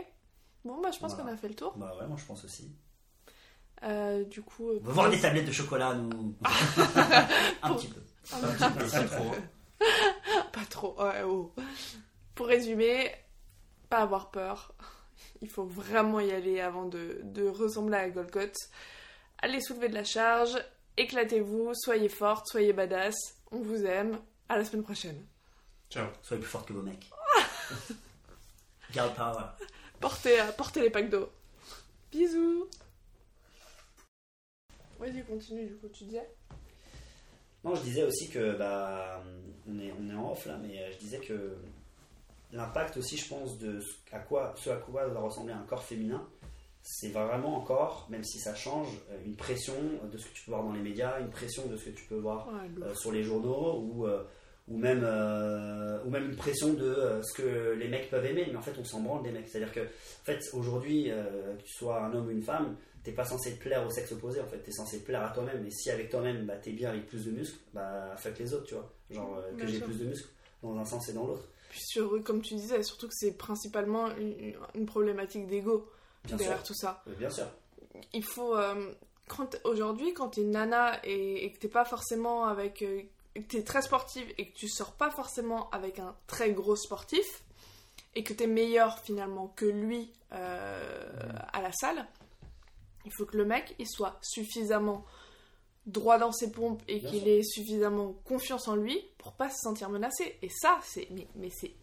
Bon, bah, je pense Voilà. qu'on a fait le tour. Bah ouais, moi je pense aussi. Euh, du coup. euh, On va voir des tablettes de chocolat, nous. *laughs* un petit peu. Un petit peu, pas trop. *laughs* Pas trop. ouais, oh. Pour résumer, pas avoir peur. Il faut vraiment y aller avant de, de ressembler à Golgot. Allez soulever de la charge, éclatez-vous, soyez forte, soyez badass. On vous aime. À la semaine prochaine. Ciao. Soyez plus forte que vos mecs. *laughs* Girl power. Portez, euh, portez les packs d'eau. Bisous. Vas-y, continue du coup, tu disais. Non, je disais aussi que bah, on est, on est en off là, mais euh, je disais que l'impact aussi, je pense, de ce à quoi, ce à quoi doit ressembler un corps féminin, c'est vraiment encore, même si ça change, euh, une pression de ce que tu peux voir dans les médias, une pression de ce que tu peux voir Ouais, euh, sur les journaux ou, euh, ou, même, euh, ou même une pression de ce que les mecs peuvent aimer, mais en fait on s'en branle des mecs. C'est-à-dire que en fait, aujourd'hui, que tu sois un homme ou une femme, t'es pas censé te plaire au sexe opposé, en fait, t'es censé te plaire à toi-même. Et si avec toi-même, bah, t'es bien avec plus de muscles, bah fuck les autres, tu vois. Genre que j'ai plus de muscles dans un sens et dans l'autre. Sur, comme tu disais, surtout que c'est principalement une, une problématique d'ego derrière sûr. tout ça. Bien sûr. il faut euh, quand aujourd'hui quand t'es nana et, et que t'es pas forcément avec euh, que t'es très sportive et que tu sors pas forcément avec un très gros sportif et que t'es meilleur finalement que lui euh, à la salle il faut que le mec il soit suffisamment droit dans ses pompes et qu'il ait suffisamment confiance en lui pour pas se sentir menacé et ça c'est mais, mais c'est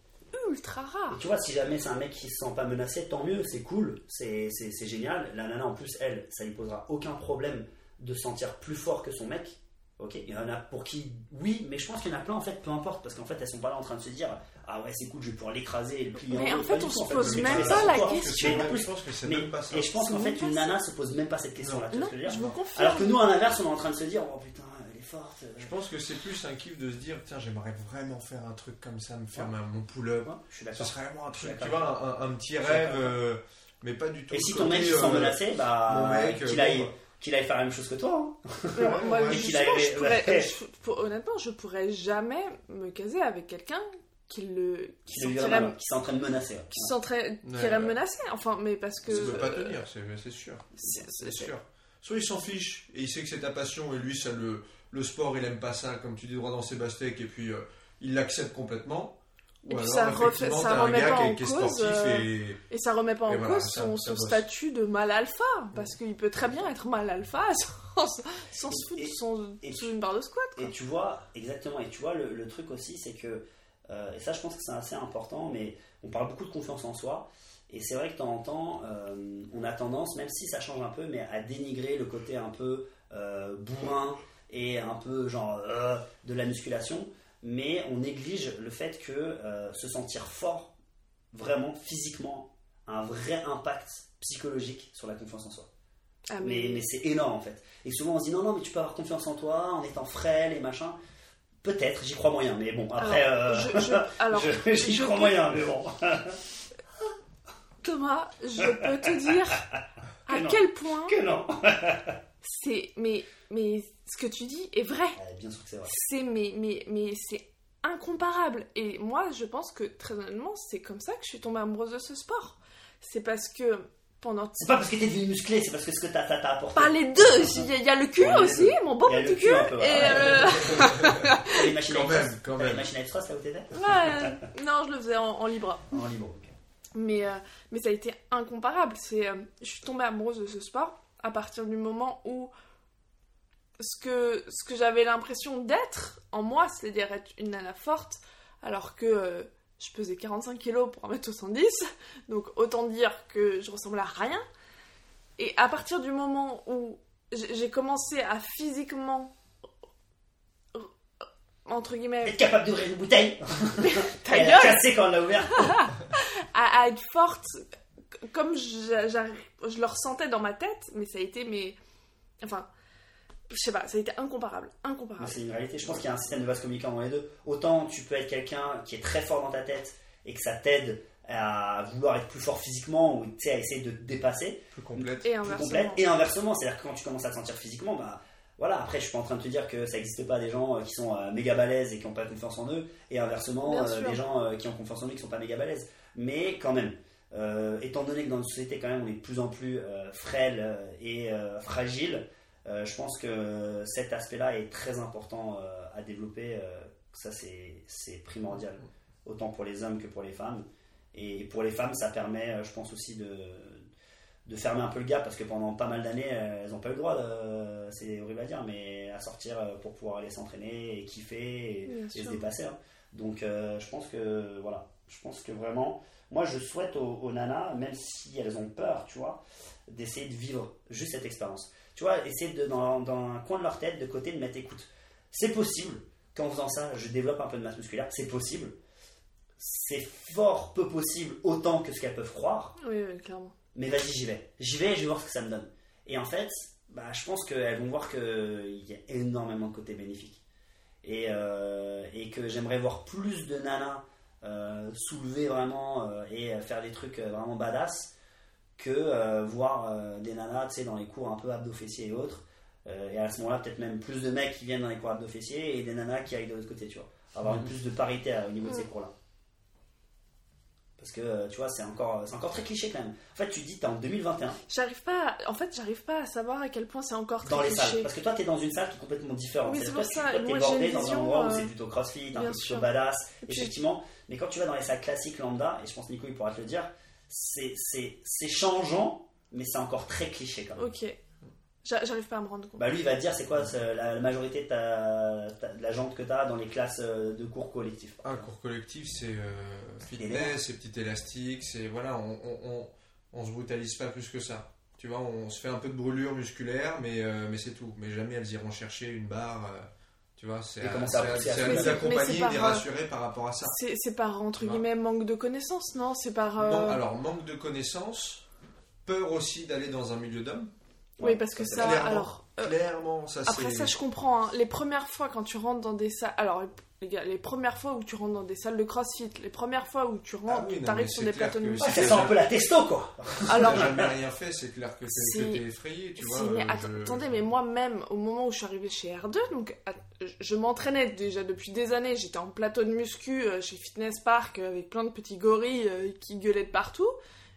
ultra Et rare tu vois, si jamais c'est un mec qui se sent pas menacé, tant mieux, c'est cool, c'est génial. La nana, en plus, elle, ça lui posera aucun problème de se sentir plus fort que son mec. Ok, il y en a pour qui, oui, mais je pense qu'il y en a plein, en fait, peu importe, parce qu'en fait, elles sont pas là en train de se dire, ah ouais, c'est cool, je vais pouvoir l'écraser et le plier Mais en fait, on se pose même pas la question. Je pense que c'est même pas ça. et je pense qu'en fait, une nana se pose même pas cette question-là, Alors que nous, à l'inverse, on est en train de se dire, oh putain, elle est forte. Je pense que c'est plus un kiff de se dire tiens, j'aimerais vraiment faire un truc comme ça, me faire ma- mon pull-up. Ouais, je suis Ce serait vraiment un truc, tu vois, un, un petit rêve euh, mais pas du tout. Et si ton mec il se sent euh, menacé, bah, qu'il euh, aille, bon, qu'il aille faire la même chose que toi. hein. Moi, je pourrais- je- pour- honnêtement, je pourrais jamais me caser avec quelqu'un qui le qui train de menacer. qui sentirait qui ouais. menacer. Enfin, mais parce que Ça ne peut pas tenir, c'est c'est sûr. c'est- sûr. Soit il s'en fiche et il sait que c'est ta passion et lui, ça le, le sport, il aime pas ça, comme tu dis, droit dans ses bastecs et puis euh, il l'accepte complètement. Et Ou puis alors, ça refait- ça remet gars pas qui en cause, sportif euh, et. Et ça remet pas en voilà, cause son, ça son bosse. statut de mal alpha, parce qu'il peut très bien être mal alpha *laughs* sans, sans se foutre Et- son- et sous tu- une barre de squat. quoi. Et tu vois, exactement, et tu vois, le, le truc aussi, c'est que, euh, et ça je pense que c'est assez important, mais on parle beaucoup de confiance en soi, et c'est vrai que de temps en temps, euh, on a tendance, même si ça change un peu, mais à dénigrer le côté un peu euh, bourrin et un peu genre de la musculation, mais on néglige le fait que se sentir fort, vraiment, physiquement, a un vrai impact psychologique sur la confiance en soi. Ah, Mais, mais c'est énorme en fait. Et souvent on se dit non, non, mais tu peux avoir confiance en toi en étant frêle et machin. Peut-être, j'y crois moyen, mais bon, après. Alors, euh, je- je- *laughs* alors, je- j'y crois peux- moyen, mais bon. *laughs* Thomas, je peux te dire à non. quel point que non. *laughs* c'est. Mais, mais ce que tu dis est vrai. Bien sûr que c'est vrai. C'est mais, mais, mais c'est incomparable. Et moi, je pense que très honnêtement, c'est comme ça que je suis tombée amoureuse de ce sport. C'est parce que pendant C'est pas parce que t'es devenu musclé, c'est parce que ce que t'as apporté. pas les deux, il y, a- il y a le cul Ouais, aussi, mon le petit cul peu, et euh, les machines Quand à même, quand T'as les même. machines à extras là où t'étais ouais, non, je le faisais en, en libre. En libre. ok. Mais, euh, mais ça a été incomparable. C'est, euh, je suis tombée amoureuse de ce sport à partir du moment où ce que, ce que j'avais l'impression d'être en moi, c'est-à-dire être une nana forte, alors que euh, je pesais 45 kilos pour 1m70, donc autant dire que je ressemblais à rien. Et à partir du moment où j'ai commencé à physiquement, entre guillemets, Être capable d'ouvrir une bouteille. ta *laughs* Elle a gueule, cassé quand on l'a ouverte. *laughs* à, à être forte comme je, le ressentais dans ma tête, mais ça a été mais enfin je sais pas, ça a été incomparable, incomparable. c'est une réalité. Je pense qu'il y a un système de vase communicant dans les deux. Autant tu peux être quelqu'un qui est très fort dans ta tête et que ça t'aide à vouloir être plus fort physiquement ou tu sais, à essayer de te dépasser, Plus complète. Et plus inversement. complète. Et inversement, c'est-à-dire que quand tu commences à te sentir physiquement, bah voilà. Après, je suis pas en train de te dire que ça n'existe pas des gens euh, qui sont euh, méga balèzes et qui n'ont pas confiance en eux, et inversement euh, des gens euh, qui ont confiance en eux qui sont pas méga balèzes. Mais quand même. euh, étant donné que dans notre société quand même on est de plus en plus euh, frêle et euh, fragile, euh, je pense que cet aspect-là est très important euh, à développer. euh, ça, c'est primordial, autant pour les hommes que pour les femmes. Et pour les femmes, ça permet, je pense aussi, de, de fermer un peu le gap parce que pendant pas mal d'années, elles n'ont pas eu le droit, c'est horrible à dire, mais à sortir pour pouvoir aller s'entraîner et kiffer et, se dépasser. hein. Donc, je pense que, voilà, je pense que vraiment, moi, je souhaite aux, aux nanas, même si elles ont peur, tu vois, d'essayer de vivre juste cette expérience. Tu vois, essayer de, dans, dans un coin de leur tête, de côté, de mettre écoute. C'est possible qu'en faisant ça, je développe un peu de masse musculaire. C'est possible. C'est fort peu possible, autant que ce qu'elles peuvent croire. Oui, oui, clairement. Mais vas-y, j'y vais. J'y vais et je vais voir ce que ça me donne. Et en fait, bah, je pense qu'elles vont voir qu'il y a énormément de côtés bénéfiques. Et, euh, et que j'aimerais voir plus de nanas euh, soulever vraiment euh, et faire des trucs vraiment badass que euh, voir euh, des nanas tu sais, dans les cours un peu abdos fessiers et autres. Euh, et à ce moment-là, peut-être même plus de mecs qui viennent dans les cours abdos fessiers et des nanas qui aillent de l'autre côté, tu vois. Avoir une plus de parité euh, au niveau de ces Mhm. cours-là. Parce que, euh, tu vois, c'est encore, c'est encore très cliché quand même. En fait, tu dis, t'es en 2021 J'arrive pas, à- en fait, j'arrive pas à savoir à quel point c'est encore très dans les cliché. salles. Parce que toi, t'es dans une salle qui est complètement différente. C'est pour ça. tu- toi, Moi, bordé dans un endroit où c'est plutôt crossfit, un peu plutôt badass, Et puis- effectivement. Mais quand tu vas dans les salles classiques lambda, et je pense Nico il pourra te le dire, c'est c'est- c'est changeant, mais c'est encore très cliché quand même. Ok. J'a- J'arrive pas à me rendre compte. Bah lui il va te dire c'est quoi la, la majorité de, ta, ta- de la jante que tu as dans les classes euh, de cours collectifs. Ah, cours collectif, c'est euh, fitness, c'est petit élastique, c'est voilà, on, on, on, on se brutalise pas plus que ça. Tu vois, on se fait un peu de brûlure musculaire, mais, euh, mais c'est tout. Mais jamais elles iront chercher une barre. euh, tu vois, c'est Et mais accompagner, par, les euh, rassurer par rapport à ça. C'est c'est par entre guillemets manque de connaissances, non C'est par. euh, Non, alors, manque de connaissances, peur aussi d'aller dans un milieu d'hommes. oui, parce que c'est ça, clairement. alors Euh, Clairement, ça c'est. Après ça, je comprends. hein. Les premières fois quand tu rentres dans des salles, alors les gars, les premières fois où tu rentres dans des salles de CrossFit, les premières fois où tu rentres, Ah oui, t'arrives mais sur des plateaux de que muscu. Ouais, c'est ça sent un peu la testo, quoi. Alors, T'as jamais rien fait, c'est clair que t'es effrayé, tu vois. Si, mais euh, je- attendez, mais moi-même, au moment où je suis arrivée chez R2, donc je- m'entraînais déjà depuis des années. J'étais en plateau de muscu euh, chez Fitness Park euh, avec plein de petits gorilles euh, qui gueulaient de partout.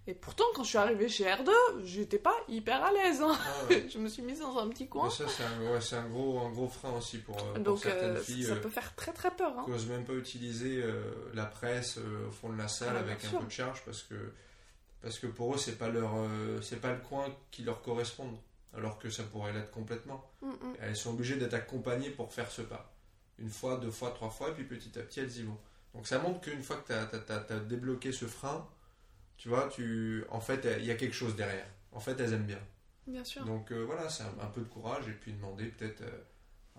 Et pourtant, quand je suis arrivée chez R2, j'étais pas hyper à l'aise. hein. Ah ouais. *laughs* je me suis mise dans un petit coin. Mais ça, c'est un, ouais, un gros, un gros frein aussi pour, euh, pour Donc, certaines euh, filles ça euh, peut faire très très peur. hein. qui n'osent même pas utiliser euh, la presse au fond de la salle Ah, avec un sûr. peu de charge parce que, parce que pour eux, c'est pas, leur, c'est pas le coin qui leur correspond. Alors que ça pourrait l'être complètement. Mm. Elles sont obligées d'être accompagnées pour faire ce pas. Une fois, deux fois, trois fois, et puis petit à petit, elles y vont. Donc ça montre qu'une fois que tu as, débloqué ce frein, tu vois, tu, en fait, il y a quelque chose derrière. En fait, elles aiment bien. Bien sûr. Donc euh, voilà, c'est un, un peu de courage et puis demander peut-être euh,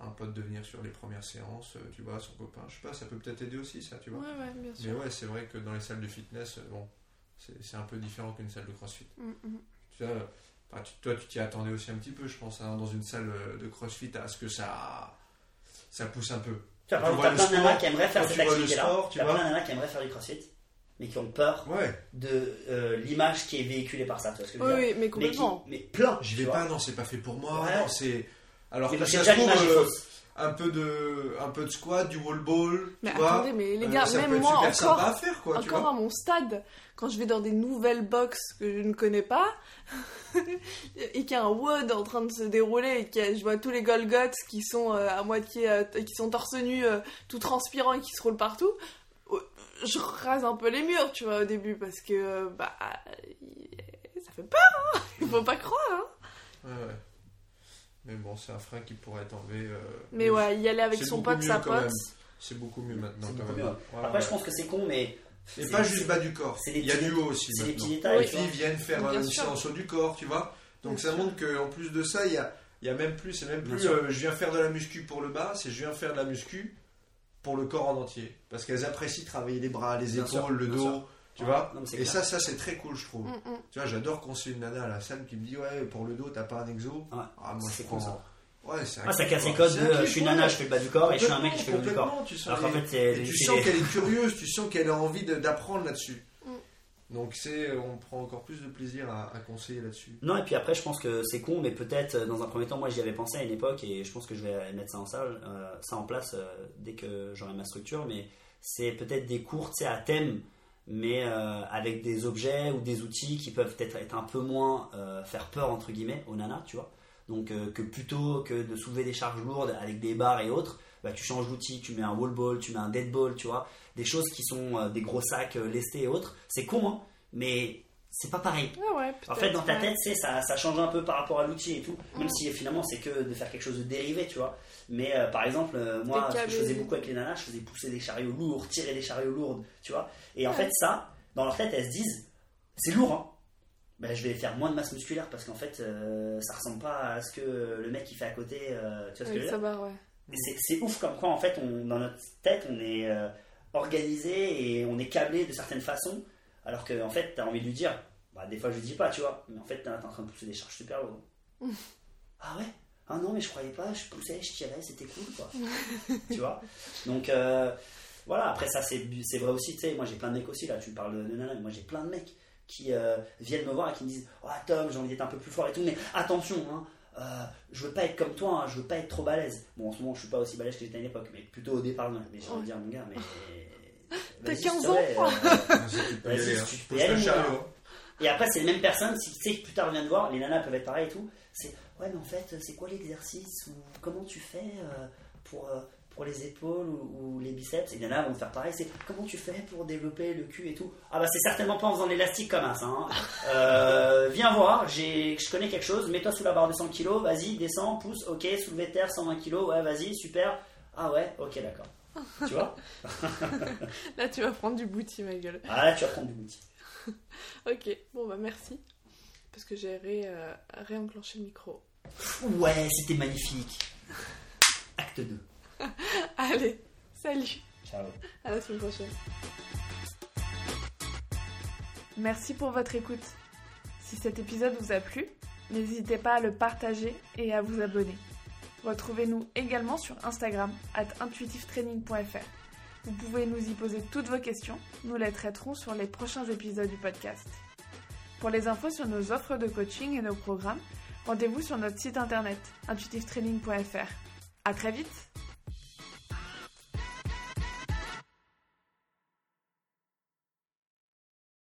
à un pote de venir sur les premières séances, euh, tu vois, son copain, je sais pas, ça peut peut-être aider aussi ça, tu vois. Ouais, ouais, bien Mais sûr. ouais, c'est vrai que dans les salles de fitness, euh, bon, c'est c'est un peu différent qu'une salle de crossfit. Mm, mm. Tu vois, tu- toi, tu t'y attendais aussi un petit peu, je pense, hein, dans une salle euh, de crossfit, à ce que ça, ça pousse un peu. Tu le plein de nanas qui aimeraient faire cette tu activité-là. vois. plein de nanas qui aimeraient faire du crossfit, mais qui ont peur Ouais, de euh, l'image qui est véhiculée par ça. Tu vois ce que je veux Oui, dire oui, mais mais, qui, complètement. mais plein. j'y tu vais pas, non, c'est pas fait pour moi, Ouais. non, c'est. Alors Mais que ça se trouve, euh, un peu de, un peu de squat, du wall ball, Mais tu vois. attendez, mais les Euh, gars, peut même moi encore, à faire, quoi, tu encore vois. à mon stade, quand je vais dans des nouvelles boxes que je ne connais pas, *laughs* et qu'il y a un WOD en train de se dérouler, et que je vois tous les Golgots qui sont euh, à moitié, euh, qui sont torse nu, euh, tout transpirants et qui se roulent partout, euh, je rase un peu les murs, tu vois, au début, parce que, euh, bah, ça fait peur, hein *laughs* Il faut pas croire, hein Ouais, ouais. Mais bon, c'est un frein qui pourrait être enlevé. euh, Mais ouais, y aller avec son pote, sa pote. C'est beaucoup mieux maintenant quand beaucoup même. mieux. Après, ouais. je pense que c'est con, mais. Et c'est- pas juste bas du corps. c'est des Il y a du haut aussi. C'est des maintenant. petits détails, Les filles viennent faire une séance haut du corps, tu vois. Donc ça montre qu'en plus de ça, il y a, il y a même plus, c'est même plus euh, je viens faire de la muscu pour le bas, c'est je viens faire de la muscu pour le corps en entier. Parce qu'elles apprécient travailler les bras, les Bien épaules, sûr, le dos, sûr. tu Ouais, vois. non, Et clair. ça, ça c'est très cool, je trouve. Mm, mm. Tu vois, j'adore quand c'est une nana à la salle qui me dit ouais pour le dos t'as pas un exo. Ouais, Ah moi c'est je cool, prends. ça. Ouais c'est un Ah, ça casse les codes de je suis nana, je fais le bas du corps, et je suis un mec, je fais le haut du corps. Tu sens, Alors fait, et tu qu'elle est curieuse, tu sens qu'elle a envie d'apprendre là-dessus. Donc c'est, on prend encore plus de plaisir à, conseiller là-dessus. Non, et puis après, je pense que c'est con, mais peut-être euh, dans un premier temps, moi j'y avais pensé à une époque et je pense que je vais mettre ça en, salle, euh, ça en place euh, dès que j'aurai ma structure. Mais c'est peut-être des cours à thème, mais euh, avec des objets ou des outils qui peuvent peut-être être un peu moins euh, faire peur entre guillemets aux nanas, tu vois. Donc euh, que plutôt que de soulever des charges lourdes avec des barres et autres, bah, tu changes d'outil, tu mets un wall ball, tu mets un dead ball, tu vois. Des choses qui sont euh, des gros sacs euh, lestés et autres. C'est con, hein, mais c'est pas pareil. Ah ouais, En fait, dans ta tête, c'est ça, ça change un peu par rapport à l'outil et tout, même Mm. si finalement c'est que de faire quelque chose de dérivé, tu vois. Mais euh, par exemple, euh, moi, ce que je faisais beaucoup avec les nanas, je faisais pousser des chariots lourds, tirer des chariots lourds, tu vois. Et en Ouais. fait, ça, dans leur tête, elles se disent, c'est lourd, hein. Ben, je vais faire moins de masse musculaire parce qu'en fait, euh, ça ressemble pas à ce que le mec qui fait à côté, tu vois ce que je veux dire c'est- ouf comme quoi, en fait, on, dans notre tête, on est euh, organisé et on est câblé de certaines façons, alors que en fait, t'as envie de lui dire, bah, des fois je lui dis pas, tu vois, mais en fait, t'es en train de pousser des charges super lourdes. *laughs* ah ouais? Ah non, mais je croyais pas, je poussais, je tirais, c'était cool, quoi. *laughs* tu vois? Donc, euh, voilà, après ça, c'est vrai aussi, tu sais, moi j'ai plein de mecs aussi, là, tu me parles de, de nana, mais moi j'ai plein de mecs qui euh, viennent me voir et qui me disent, oh Tom, j'ai envie d'être un peu plus fort et tout, mais attention, hein. Euh, je veux pas être comme toi, hein, je veux pas être trop balèze. Bon, en ce moment, je suis pas aussi balèze que j'étais à une époque, mais plutôt au départ, non. Mais j'ai envie de dire, mon gars, mais. *laughs* T'as vas-y, 15 s'il te ans, plaît, quoi. Si tu peux y Vas-y, aller, si hein. Et après, c'est les mêmes personnes, si tu sais que plus tard viennent te voir, les nanas peuvent être pareilles et tout. C'est ouais, mais en fait, c'est quoi l'exercice ou comment tu fais euh, pour, euh, pour les épaules ou, ou les biceps Et les nanas vont faire pareil, c'est comment tu fais pour développer le cul et tout. Ah bah, c'est certainement pas en faisant de l'élastique comme ça. Hein. *laughs* Euh, viens voir, je connais quelque chose, mets-toi sous la barre de 100 kg, vas-y, descends, pousse, ok, soulevé de terre, 120 kg, ouais, vas-y, super. Ah ouais, ok, d'accord. *laughs* tu vois? *laughs* Là, tu vas prendre du booty, ma gueule. Ah là, tu vas prendre du bouti. Ok, bon bah merci. Parce que j'ai ré, euh, réenclenché le micro. Ouais, c'était magnifique. Acte 2. *laughs* Allez, salut Ciao. À la semaine prochaine. Merci pour votre écoute. Si cet épisode vous a plu, N'hésitez pas à le partager et à vous abonner. Retrouvez-nous également sur Instagram, at intuitivetraining.fr. Vous pouvez nous y poser toutes vos questions, nous les traiterons sur les prochains épisodes du podcast. Pour les infos sur nos offres de coaching et nos programmes, rendez-vous sur notre site internet intuitivetraining.fr. À très vite